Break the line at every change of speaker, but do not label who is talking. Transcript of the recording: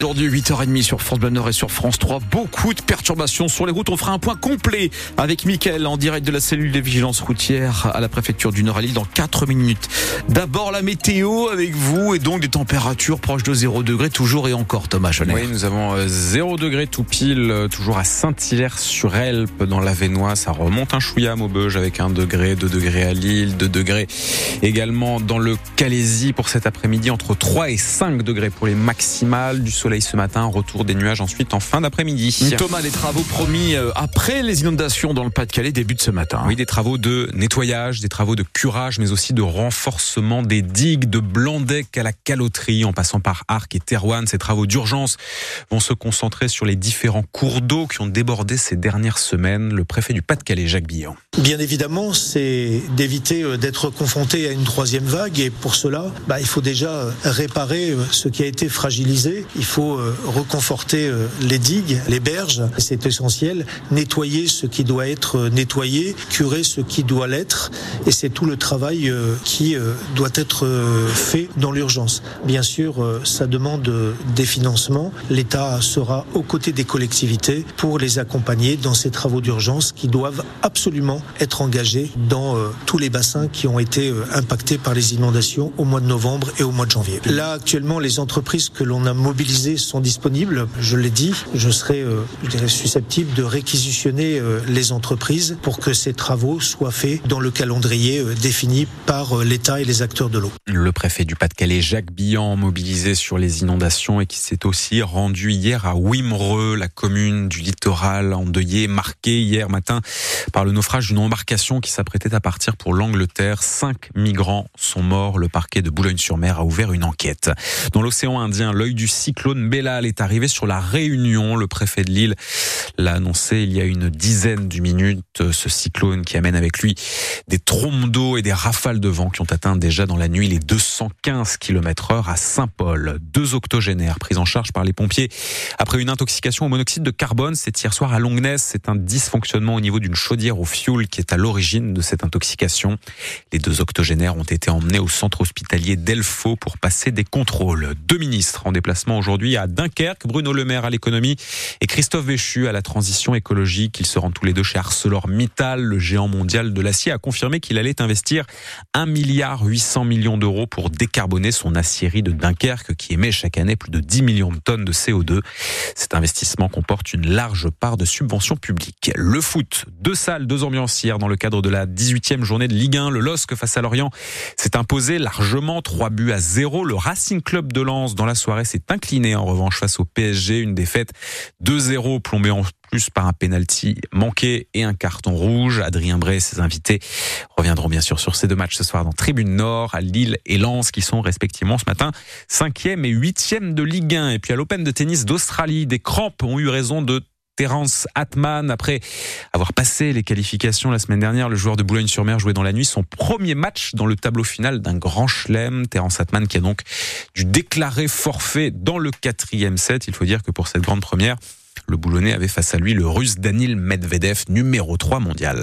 Aujourd'hui, 8h30 sur France Bleu Nord et sur France 3. Beaucoup de perturbations sur les routes. On fera un point complet avec Mickaël en direct de la cellule de vigilance routière à la préfecture du Nord à Lille dans 4 minutes. D'abord, la météo avec vous et donc des températures proches de 0 degré toujours et encore, Thomas Chenet.
Oui, nous avons 0 euh, degré tout pile, euh, toujours à Saint-Hilaire-sur-Elpe dans l'Avenois. Ça remonte un chouïa à Maubeuge avec 1 degré, 2 degrés à Lille, 2 degrés également dans le Calaisie pour cet après-midi entre 3 et 5 degrés pour les maximales du soleil soleil ce matin, retour des nuages ensuite en fin d'après-midi.
Thomas, les travaux promis euh, après les inondations dans le Pas-de-Calais débutent ce matin.
Oui, des travaux de nettoyage, des travaux de curage, mais aussi de renforcement des digues de Blandec à la caloterie, en passant par Arc et Terouane. Ces travaux d'urgence vont se concentrer sur les différents cours d'eau qui ont débordé ces dernières semaines. Le préfet du Pas-de-Calais, Jacques Billon.
Bien évidemment, c'est d'éviter euh, d'être confronté à une troisième vague et pour cela, bah, il faut déjà euh, réparer ce qui a été fragilisé. Il faut faut euh, reconforter euh, les digues, les berges, c'est essentiel, nettoyer ce qui doit être euh, nettoyé, curer ce qui doit l'être, et c'est tout le travail qui doit être fait dans l'urgence. Bien sûr, ça demande des financements. L'État sera aux côtés des collectivités pour les accompagner dans ces travaux d'urgence qui doivent absolument être engagés dans tous les bassins qui ont été impactés par les inondations au mois de novembre et au mois de janvier. Là, actuellement, les entreprises que l'on a mobilisées sont disponibles. Je l'ai dit, je serai euh, susceptible de réquisitionner euh, les entreprises pour que ces travaux soient faits dans le calendrier euh, défini par l'État et les acteurs de l'eau.
Le préfet du Pas-de-Calais, Jacques Billan, mobilisé sur les inondations et qui s'est aussi rendu hier à Wimereux, la commune du littoral endeuillée, marquée hier matin par le naufrage d'une embarcation qui s'apprêtait à partir pour l'Angleterre. Cinq migrants sont morts. Le parquet de Boulogne-sur-Mer a ouvert une enquête. Dans l'océan Indien, l'œil du cyclone Bellal est arrivé sur la Réunion. Le préfet de Lille l'a annoncé il y a une dizaine de minutes. Ce cyclone qui amène avec lui des trombes d'eau et des rafales de vent qui ont atteint déjà dans la nuit les 215 km heure à Saint-Paul. Deux octogénaires pris en charge par les pompiers après une intoxication au monoxyde de carbone. C'est hier soir à Longnes. C'est un dysfonctionnement au niveau d'une chaudière au fioul qui est à l'origine de cette intoxication. Les deux octogénaires ont été emmenés au centre hospitalier d'Elfaux pour passer des contrôles. Deux ministres en déplacement aujourd'hui à Dunkerque, Bruno Le Maire à l'économie et Christophe Béchu à la transition écologique. Ils se rendent tous les deux chez ArcelorMittal, le géant mondial de l'acier, a confirmé qu'il allait investir 1 milliard 800 millions d'euros pour décarboner son acierie de Dunkerque qui émet chaque année plus de 10 millions de tonnes de CO2. Cet investissement comporte une large part de subventions publiques. Le foot, deux salles, deux ambiancières dans le cadre de la 18e journée de Ligue 1. Le LOSC face à Lorient s'est imposé largement 3 buts à 0. Le Racing Club de Lens dans la soirée s'est incliné en revanche face au PSG. Une défaite 2-0 plombée en plus par un penalty manqué et un carton rouge. Adrien Bray et ses invités reviendront bien sûr sur ces deux matchs ce soir dans Tribune Nord, à Lille et Lens, qui sont respectivement ce matin 5e et 8e de Ligue 1. Et puis à l'Open de tennis d'Australie, des crampes ont eu raison de Terence Atman. Après avoir passé les qualifications la semaine dernière, le joueur de Boulogne-sur-Mer jouait dans la nuit son premier match dans le tableau final d'un grand chelem. Terence Atman qui a donc dû déclarer forfait dans le quatrième set. Il faut dire que pour cette grande première, le Boulonnais avait face à lui le russe Danil Medvedev, numéro 3 mondial.